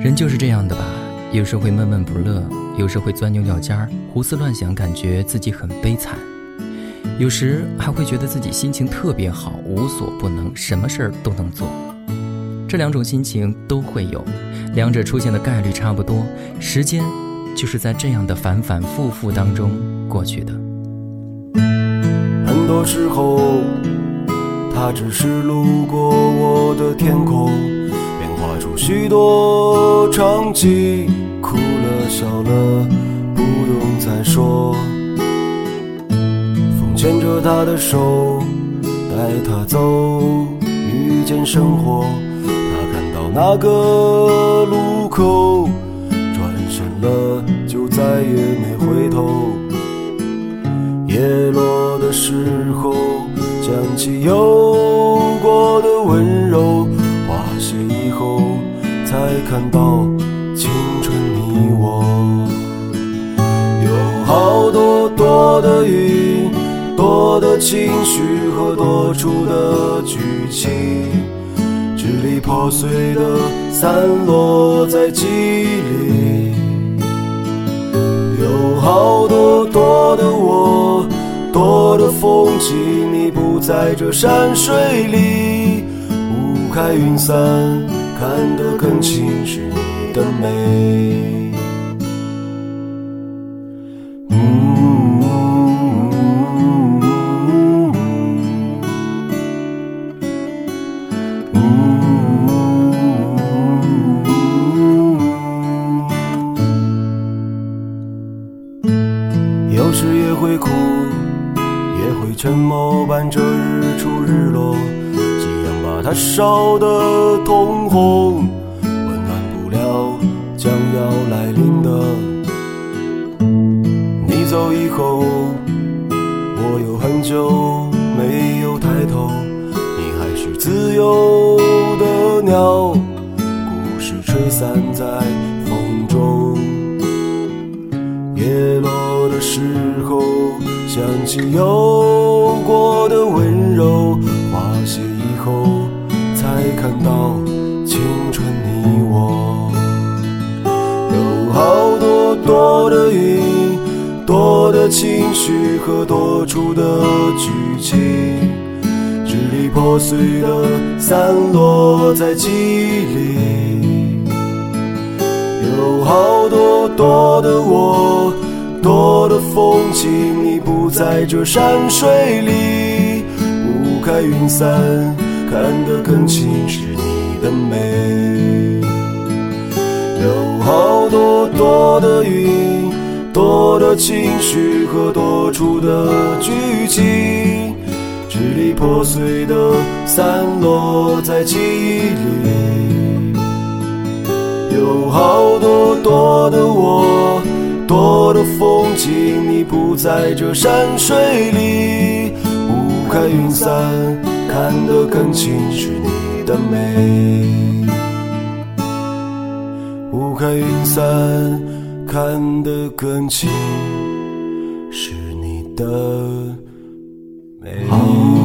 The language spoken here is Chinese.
人就是这样的吧，有时会闷闷不乐，有时会钻牛角尖儿，胡思乱想，感觉自己很悲惨；有时还会觉得自己心情特别好，无所不能，什么事儿都能做。这两种心情都会有，两者出现的概率差不多，时间就是在这样的反反复复当中过去的。很多时候，他只是路过我的天空。画出许多场景，哭了笑了，不用再说。风牵着他的手，带他走，遇见生活。他看到那个路口，转身了，就再也没回头。叶落的时候，想起有看到青春你我，有好多多的云，多的情绪和多出的剧情，支离破碎的散落在记忆里。有好多多的我，多的风景，你不在这山水里，雾开云散。看得更清是你的美。有时也会哭，也会沉默，伴着日出日落。它烧得通红，温暖不了将要来临的。你走以后，我有很久没有抬头，你还是自由的鸟，故事吹散在风中。叶落的时候，想起有的情绪和多出的剧情，支离破碎的散落在记忆里。有好多多的我，多的风景，你不在这山水里，雾开云散。看得更清是你的美，有好多多的云，多的情绪和多出的剧情，支离破碎的散落在记忆里。有好多多的我，多的风景，你不在这山水里，雾开云散。看得更清是你的美，雾开云散，看得更清是你的美。